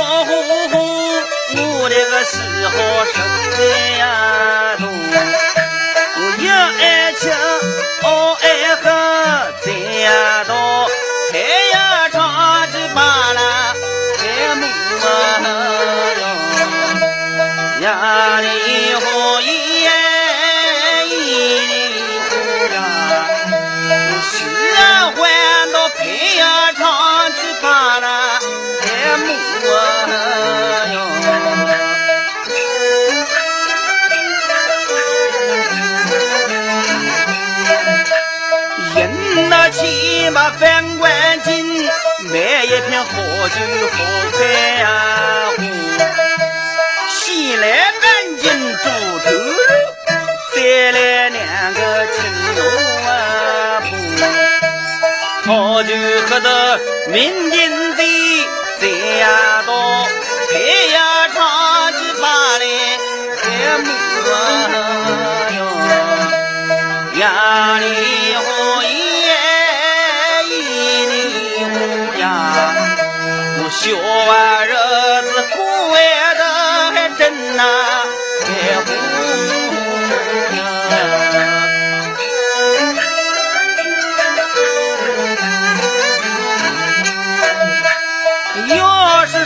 小呼呼，我那个时候十岁呀多，买一瓶好酒好菜呀！先来半斤猪头肉，再来两个青肉啊！好酒喝得酩酊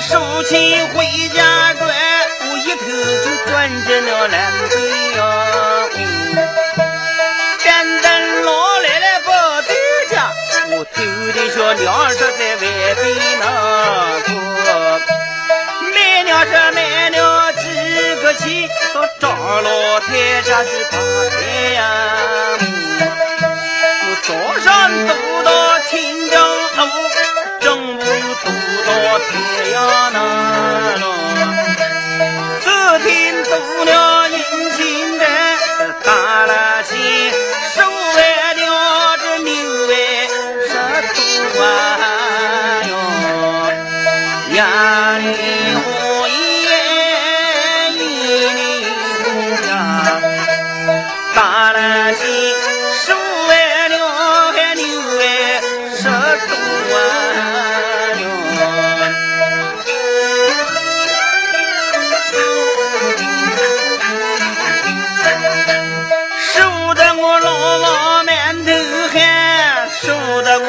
要是收钱回家转，我一口就钻进了烂堆呀。但等老奶奶不在家，我偷的小娘说在外边那过。买娘是买了几个钱，到张老太家去打牌呀。我早上走到清江路，中到太阳那咯。昨天渡了银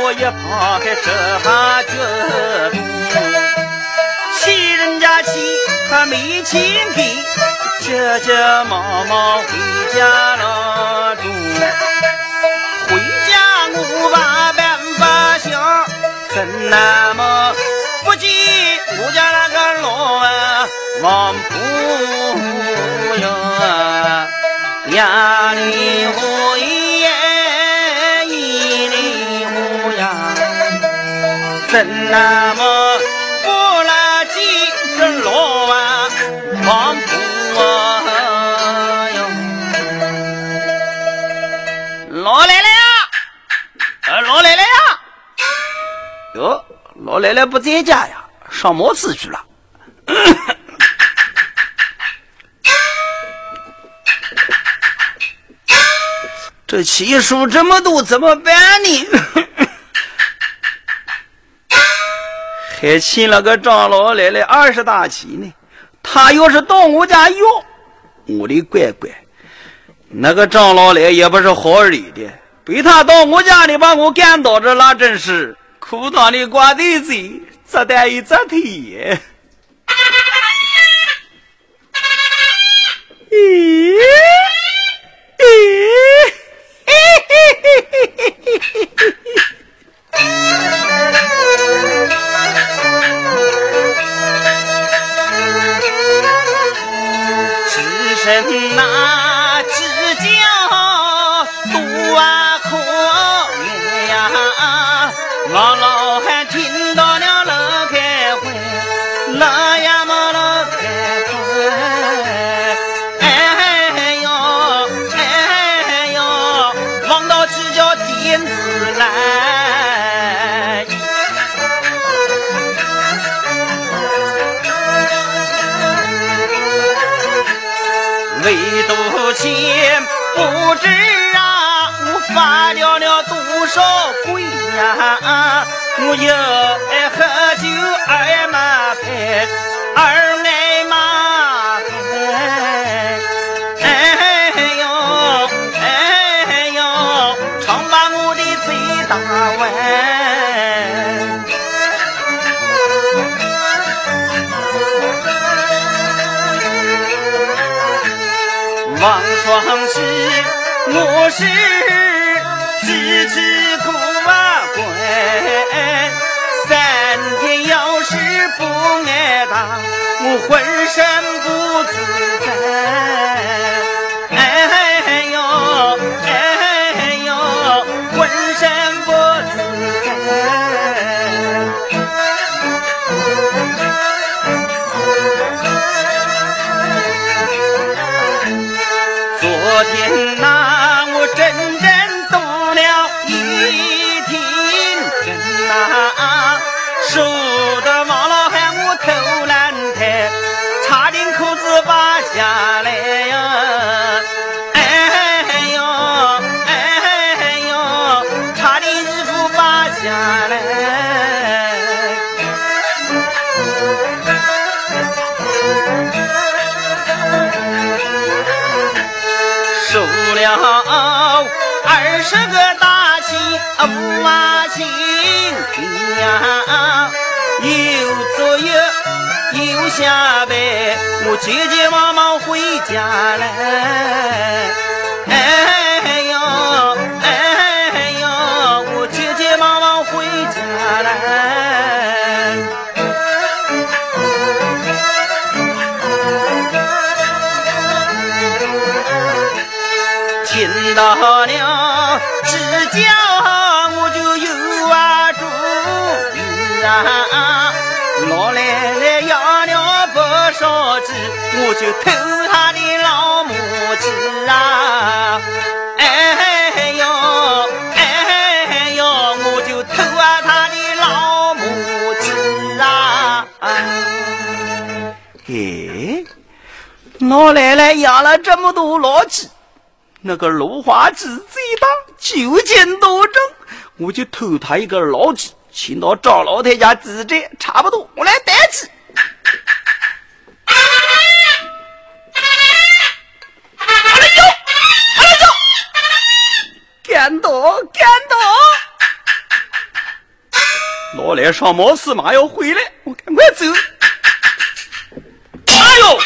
我一旁还这把脚肚。欠人家钱还没钱给，急急忙忙回家了住。回家我把办法想，怎那么不见我家那个老啊王婆哟？呀里呼耶，怎那么不来见这老啊王婆哟？老奶奶呀，呃，老奶奶呀，哟，老奶奶不在家呀，上茅厕去了。这气数这么多，怎么办呢？还欠了个张老奶奶二十大钱呢。他要是到我家要，我的乖乖，那个张老奶也不是好惹的。被他到我家里把我干倒着，那真是裤裆里挂对嘴，这蛋一这腿。咦咦。只剩那只叫杜啊可怜不知啊，我发掉了多少鬼呀！我又爱喝酒，爱马牌天儿挨骂，哎呦哎呦，常把我的嘴打歪。王双喜，我是。自己过关，三天要是不挨打，我浑身不自在。哎呦哎呦，浑身不自在。昨天那 Oh, 又左右又下班，我急急忙忙回家来。哎呦哎呦，我急急忙忙回家来。听到你偷他的老母鸡啊！哎呦哎呦，我就偷啊他的老母鸡啊！哎，老奶奶养了这么多老鸡，那个芦花鸡最大，九斤多重，我就偷他一个老鸡。请到张老太家自宅，差不多，我来带起。赶到，赶到！老来上茅厕，马要回来，我赶快走。哎呦！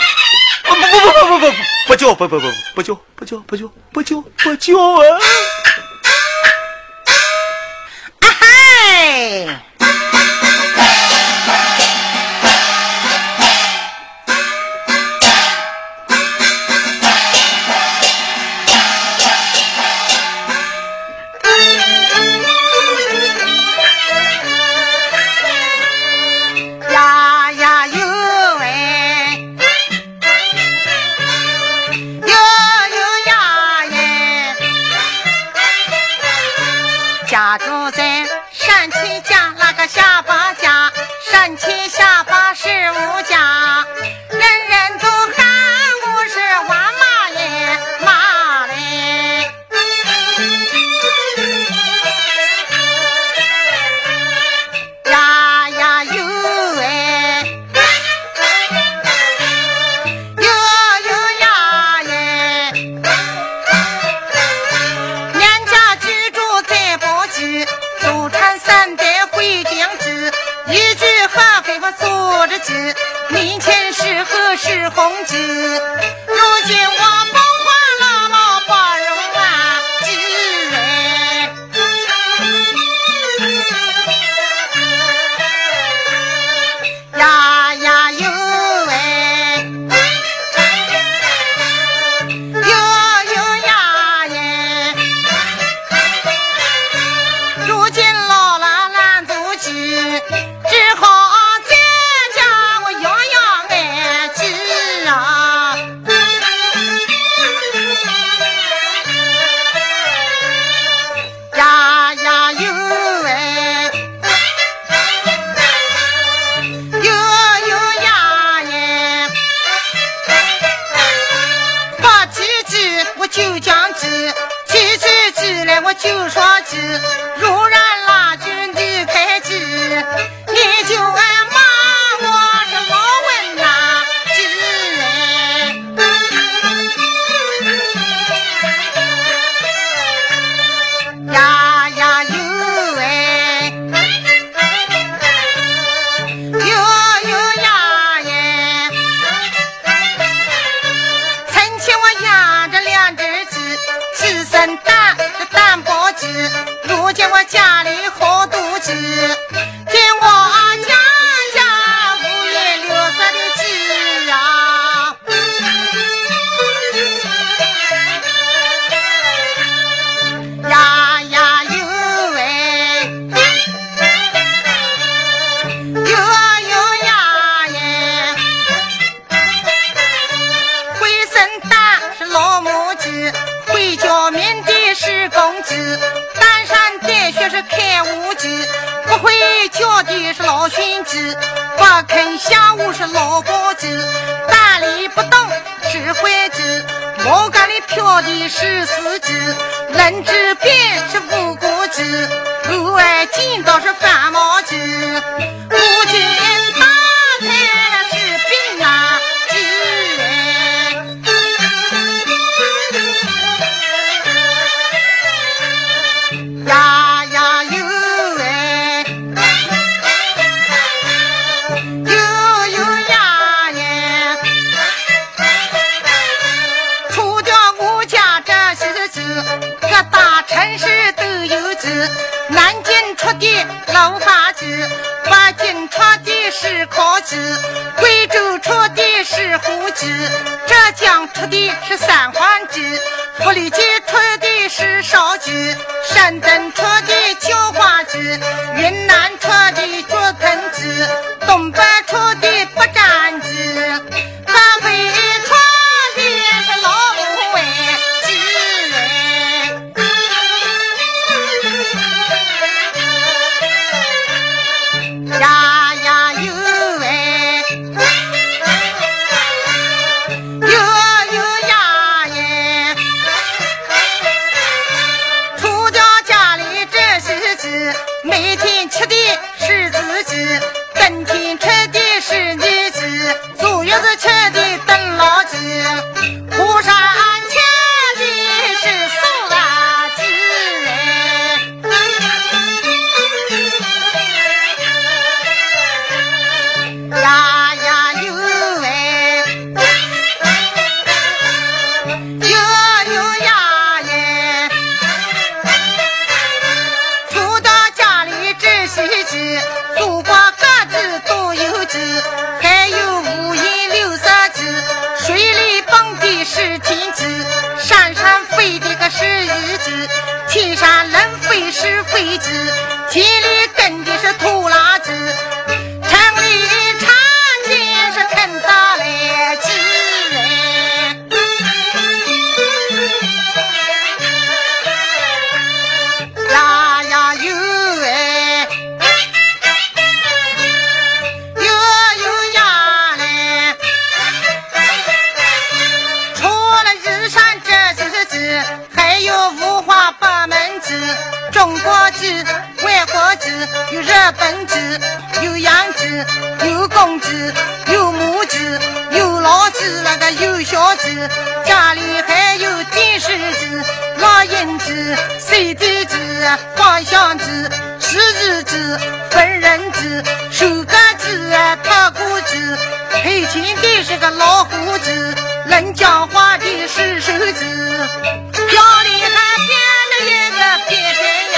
不不不不不不不叫！不不不不不叫！不叫不叫不叫不叫啊！我是红子，如今我。很大这蛋包子如今我家里红是老宝鸡，大理不动是坏鸡，毛杆里飘的是死鸡，能知。老法子，北京出的是考子，贵州出的是胡子，浙江出的是三黄鸡，福利街是日子，天上能飞是飞子，田里耕的是土壤。有子有养子有公鸡有母鸡有老鸡那个有小鸡家里还有电视机老鹰机收音机方向机洗衣机缝纫机收割机啊踏鼓机黑心的是个老虎机能讲话的是手机家里还添了一个跟人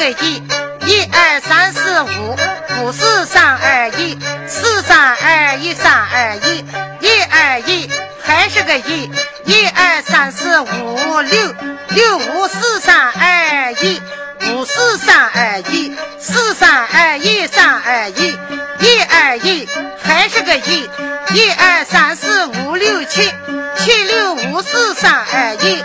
个一，一二三四五，五四三二一，四三二一三二一，一二一，还是个一，一二三四五六，六五四三二一。五四三二一，四三二一三二一，一二一，还是个一，一二三四五六七，七六五四三二一，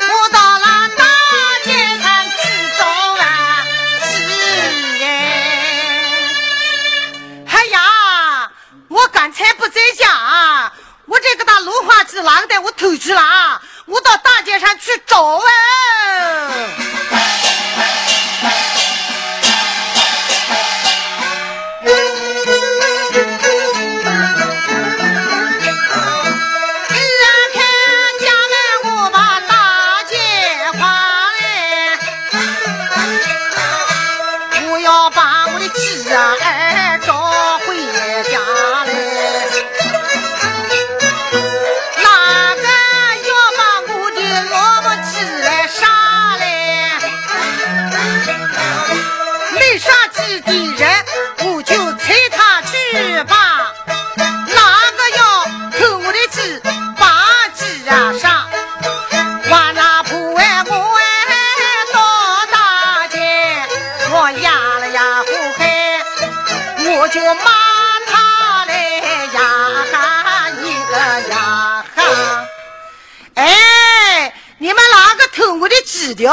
偷我的纸条，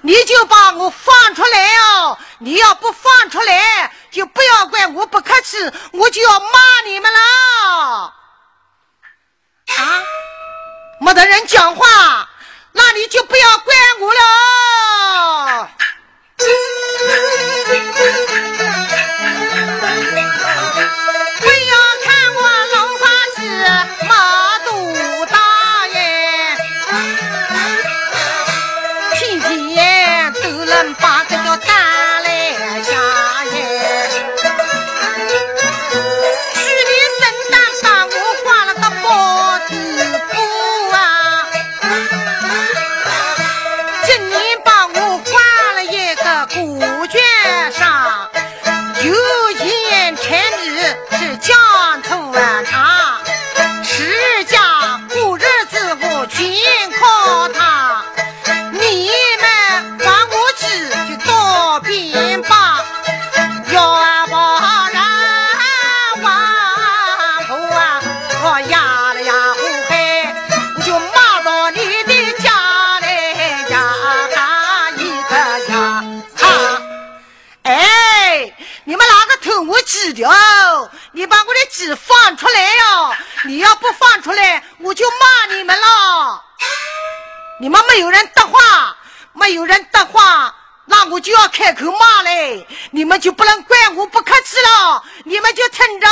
你就把我放出来哦！你要不放出来，就不要怪我不客气，我就要骂你们了。啊，没得人讲话，那你就不要怪我了。不要看我龙发子。没有人搭话没有人搭话那我就要开口骂嘞。你们就不能怪我不客气了你们就听着。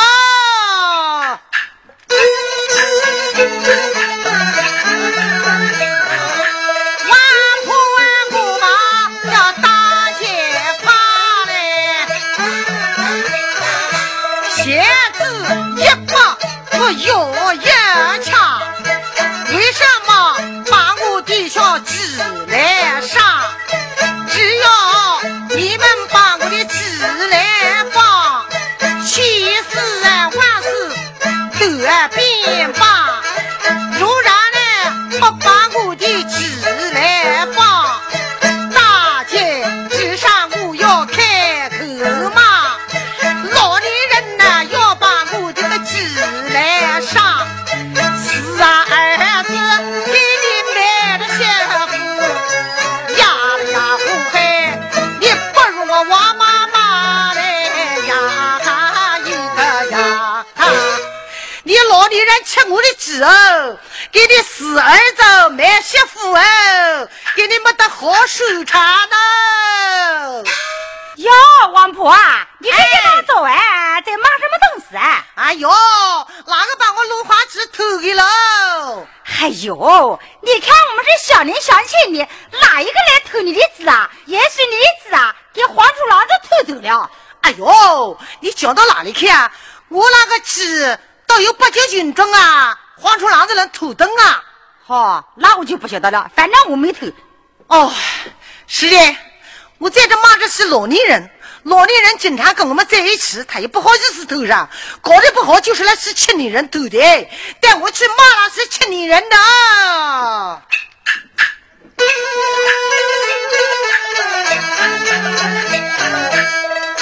人吃我的鸡哦，给你死儿子买媳妇哦，给你没得好收场呢。哟，王婆啊，你这一大早哎，在忙什么东西啊？哎呦，哪个把我芦花枝偷去了？哎呦，你看我们这乡邻乡亲的，哪一个来偷你的鸡啊？也许你的鸡啊，给黄鼠狼子偷走了。哎呦，你讲到哪里去啊？我那个鸡倒有八九斤重啊，黄鼠狼子能偷灯啊？哦，那我就不晓得了，反正我没偷。哦，是的，我在这骂着是老年人，老年人经常跟我们在一起，他也不好意思偷上，搞得不好就是那是青年人偷的，带我去骂那是青年人的。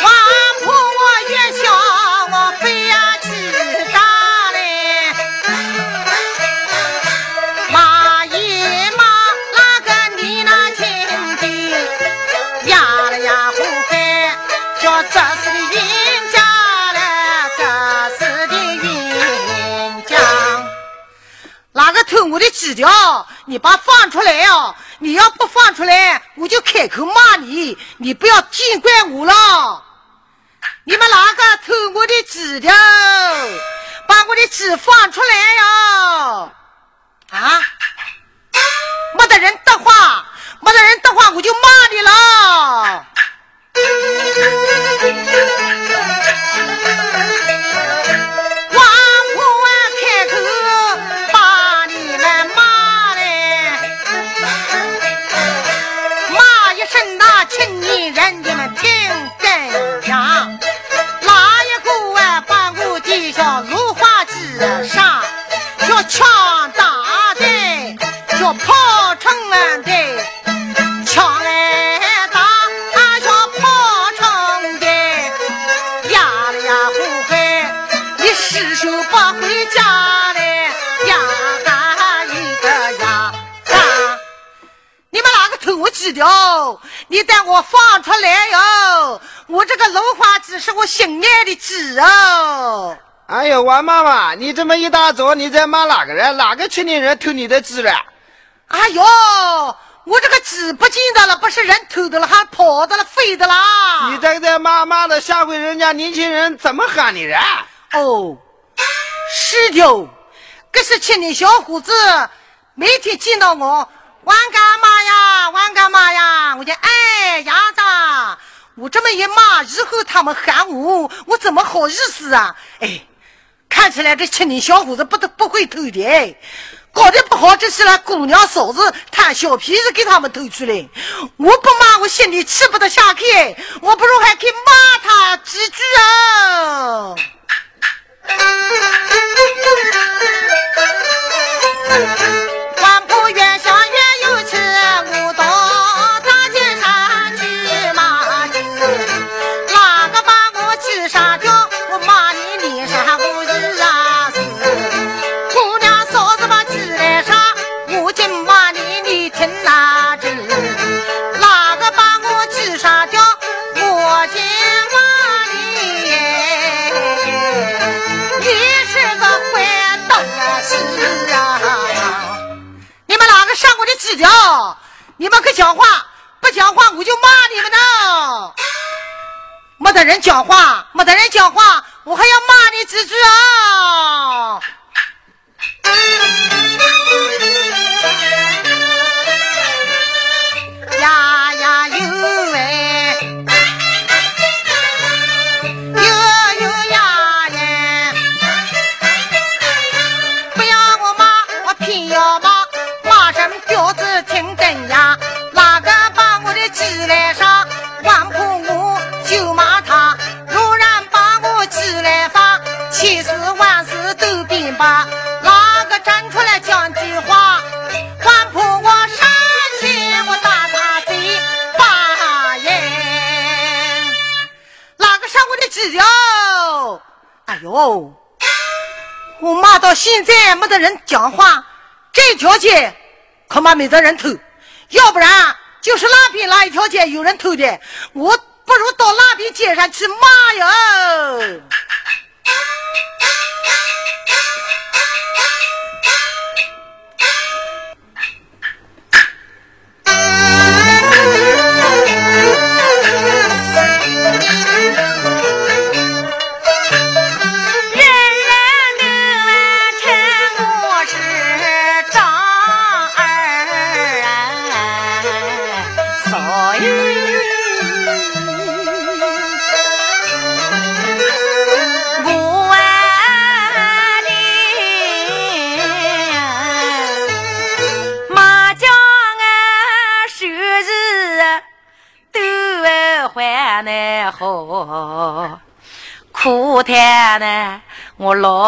王婆，我也想偷我的纸条？你把放出来哦！你要不放出来，我就开口骂你，你不要见怪我了。你们哪个偷我的鸡条？把我的鸡放出来哟！啊！没得人的话，没得人的话，我就骂你了。哪个偷我纸条？你带我放出来哟！我这个芦花鸡是我心爱的鸡哦。哎呦，王妈妈，你这么一大早你在骂哪个人？哪个青年人偷你的鸡了？哎呦，我这个鸡不见得了，不是人偷的了，还跑的了，飞的啦！你这个在骂骂的，下回人家年轻人怎么喊你人？哦，是的哦，这是青年小伙子，每天见到我，玩干嘛呀？玩干嘛呀？我就哎伢子，我这么一骂，以后他们喊我，我怎么好意思啊？哎，看起来这青年小伙子不得不会偷的哎。搞得不好，这是那姑娘嫂子贪小便宜给他们偷去了。我不骂，我心里气不得下去，我不如还去骂他几句啊！王婆越想你们可讲话，不讲话我就骂你们呢！没得人讲话，没得人讲话，我还要骂你几句啊！呀呀哟喂，都变罢，哪个站出来讲句话？还怕我生气，我打他嘴巴耶！哪个上我的鸡哟？哎呦，我骂到现在没得人讲话，这条街恐怕没得人偷，要不然就是那边那一条街有人偷的，我不如到那边街上去骂哟。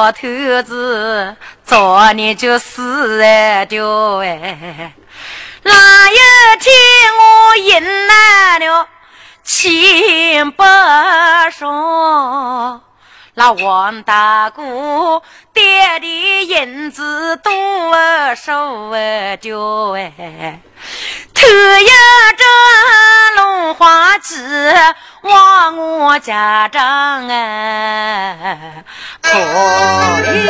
老头子早年就死掉哎，那一天我迎来了千百双，那王大哥爹的银子多少掉哎，头一只龙花鸡。往我家长啊，可以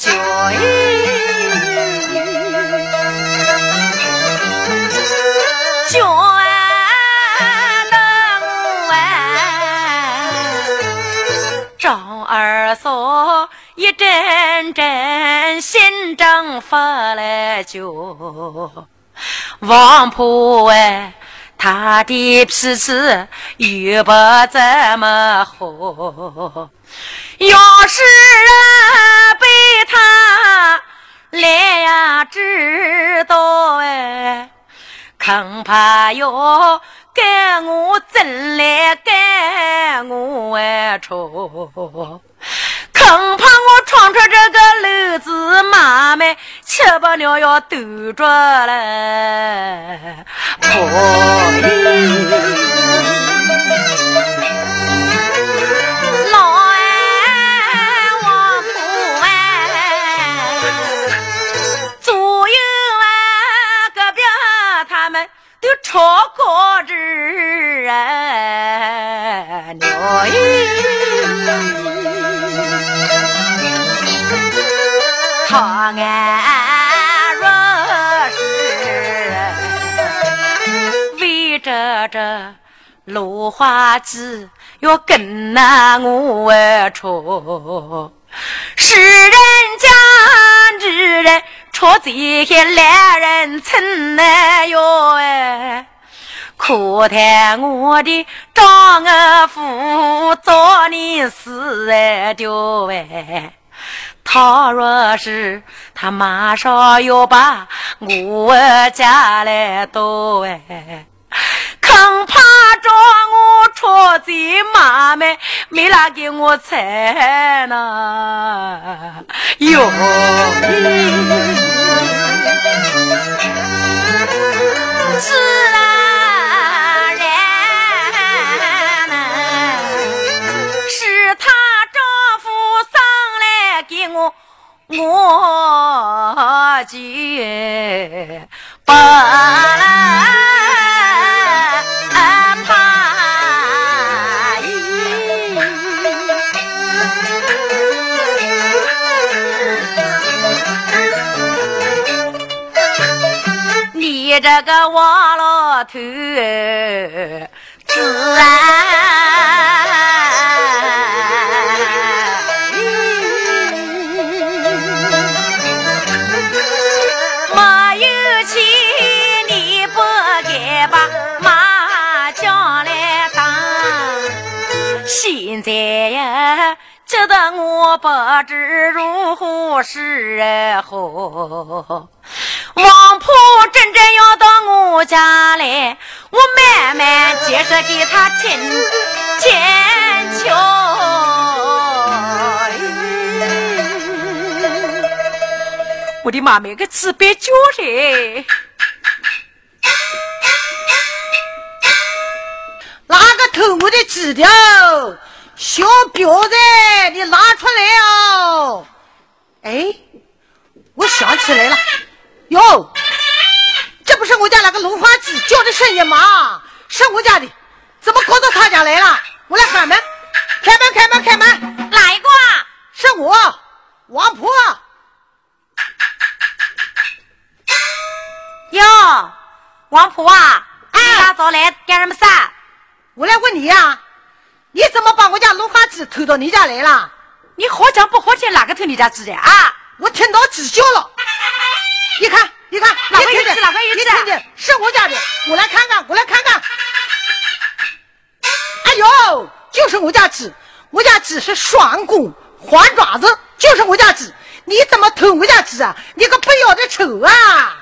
叫。叫。二嫂一阵阵心正发了焦，王婆哎，他的脾气又不怎么好，要是被他来呀知道哎，恐怕要。赶我真来赶我出，恐怕我闯出这个篓子妈卖，吃不了要兜着了。婆超过日啊，牛他俺若是为着这芦花鸡要跟那我出，世人家女人。错这些男人称难哟哎，可叹我的丈夫早年死掉哎，他若是他马上要把我家来夺哎。恐怕着我出在妈妈没拿给我菜呢，哟！自然然是她丈夫上来给我，我就不来。这个王老头我不知如何是好。王婆真正要到我家来，我慢慢接着给他请千秋。我的妈，买个纸板脚嘞！哪个偷我的纸条？小婊子，你拿出来哦！哎，我想起来了，哟，这不是我家那个芦花鸡叫的声音吗？是我家的，怎么搞到他家来了？我来喊门，开门，开门，开门！哪一个？是我，王婆。哟，王婆啊，你大早来干什么事？我来问你呀。你怎么把我家芦花鸡偷到你家来了？你好讲不好听，哪个偷你家鸡的啊？我听到鸡叫了，你看，你看，哪个有鸡？哪个有鸡？你听见？是我家的，我来看看，我来看看。哎呦，就是我家鸡，我家鸡是双股黄爪子，就是我家鸡。你怎么偷我家鸡啊？你个不要的丑啊！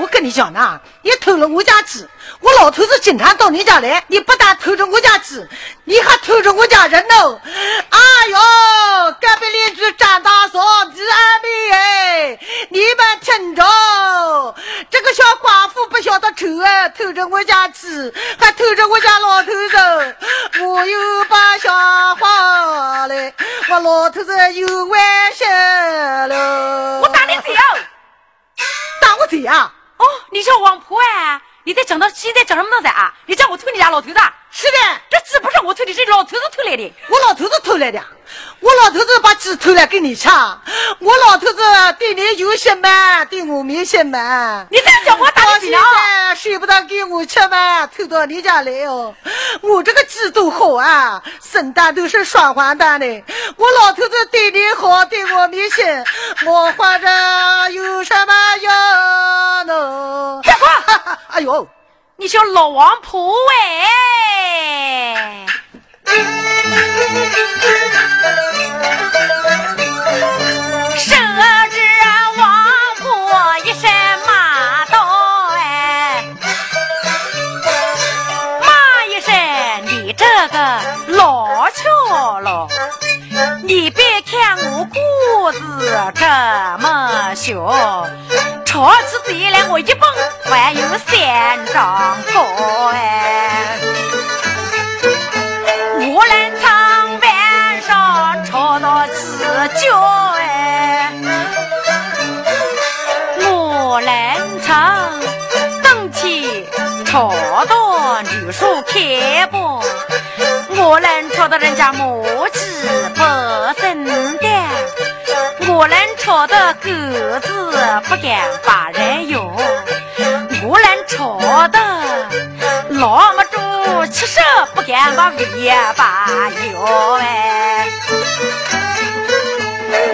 我跟你讲呐，你偷了我家鸡。我老头子经常到你家来，你不但偷着我家鸡，你还偷着我家人呢！哎呦，隔壁邻居张大嫂、李二妹哎，你们听着，这个小寡妇不晓得偷啊，偷着我家鸡，还偷着我家老头子，我又不像话嘞，我老头子又完心了。我打你嘴哦！打我嘴啊！哦，你叫王婆哎？你在讲到现在讲什么东西啊？你叫我偷你家老头子？是的，这鸡不是我偷的，是老头子偷来的。我老头子偷来的，我老头子把鸡偷来给你吃。我老头子对你有心吗？对我没心吗？你再讲我打你现在舍不得给我吃吗？偷到你家来哦。我这个鸡多好啊，生蛋都是双黄蛋的。我老头子对你好，对我没心，我活着有什么用呢？别哈，哎呦！你叫老王婆哎！谁知王婆一声骂道：“哎，骂一声你这个老巧了！你别看我个子这么小。”抄起嘴来，我一蹦，还有三丈高哎！我能从晚上吵到鸡叫哎！无人唱冬天吵到绿树开不，无人吵到人家母鸡吵得狗子不敢把人咬，我人吵得老母猪吃手不敢把尾巴摇哎。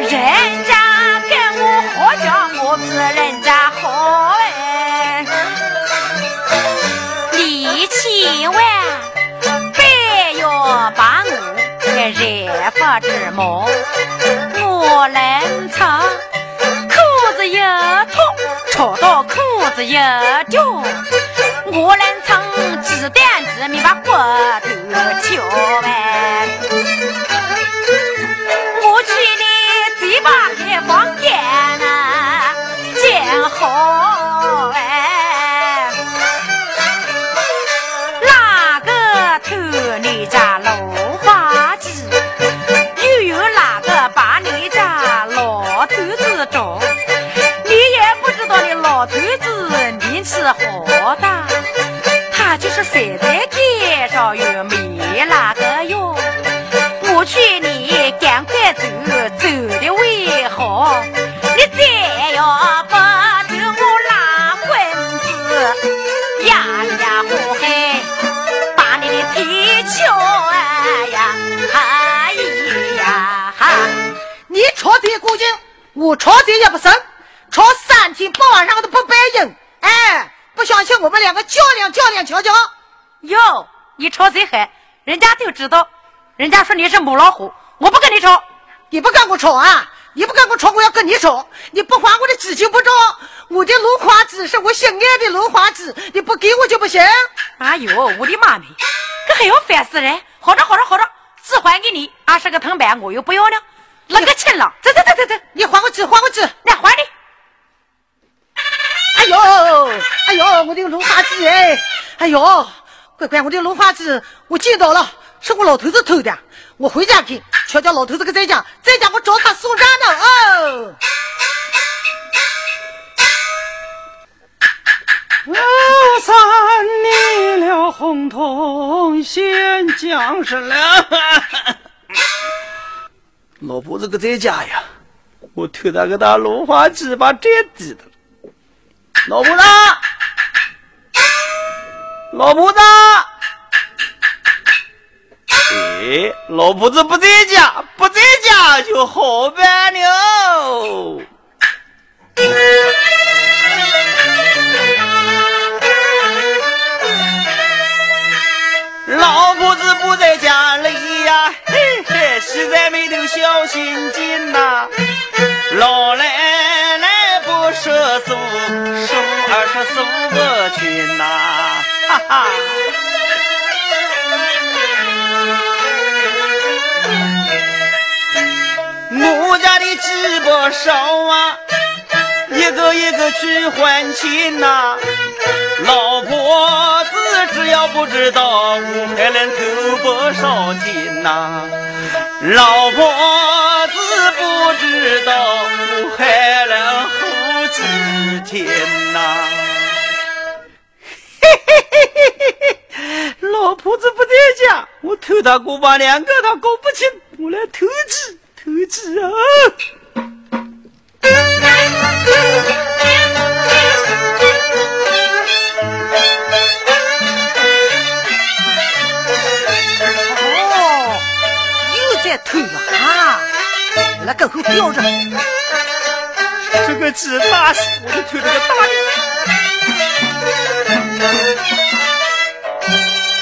人家跟我好讲，我比人家好哎。你千万不要把我给染发之毛。我能到裤子一掉。我能从，鸡蛋子没把骨头挑完。我去你嘴巴开房间我吵嘴也不生，吵三天八晚上都不白应。哎，不相信我们两个较量较量瞧瞧。哟，你吵谁嗨，人家都知道，人家说你是母老虎，我不跟你吵。你不跟我吵啊？你不跟我吵，我要跟你吵。你不还我的纸就不着。我的芦花纸是我心爱的芦花纸，你不给我就不行。哎呦，我的妈咪，这还要烦死人！好着好着好着，纸还给你，二十个铜板我又不要了。那个钱了，走走走走走，你还我纸，还我纸，来还你。哎呦，哎呦，我的芦花纸哎，哎呦，乖乖，我的芦花纸我捡到了，是我老头子偷的。我回家去，瞧瞧老头子个在家，在家我找他算账呢哦。我三你了红通现将士了，老婆子个在家呀，我偷他个大芦花鸡把这地的。老婆子，老婆子，哎，老婆子不在家，不在家就好办了。老婆子不在家里呀，嘿，实在没头小心劲呐。老奶奶不舍数，数二十数不清呐，哈哈。我家的鸡不少啊，一个一个去还钱呐。老婆子只要不知道，我还能偷不少钱呐。老婆子不知道，我还能活几天呐。嘿嘿嘿嘿嘿嘿，老婆子不在家，我偷他姑妈两个，他搞不清，我来偷鸡，偷鸡啊！那跟后吊着，这个鸡打死，我就偷了个大的。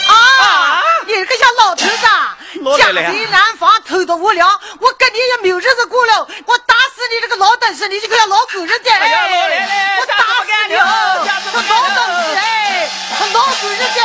啊！你这个小老头子，家贼难防，偷到我了，我跟你也没有日子过了，我打死你这个老东西，你这个老狗日子！哎呀，老奶奶，我打死你！我老东西哎，我老狗日子！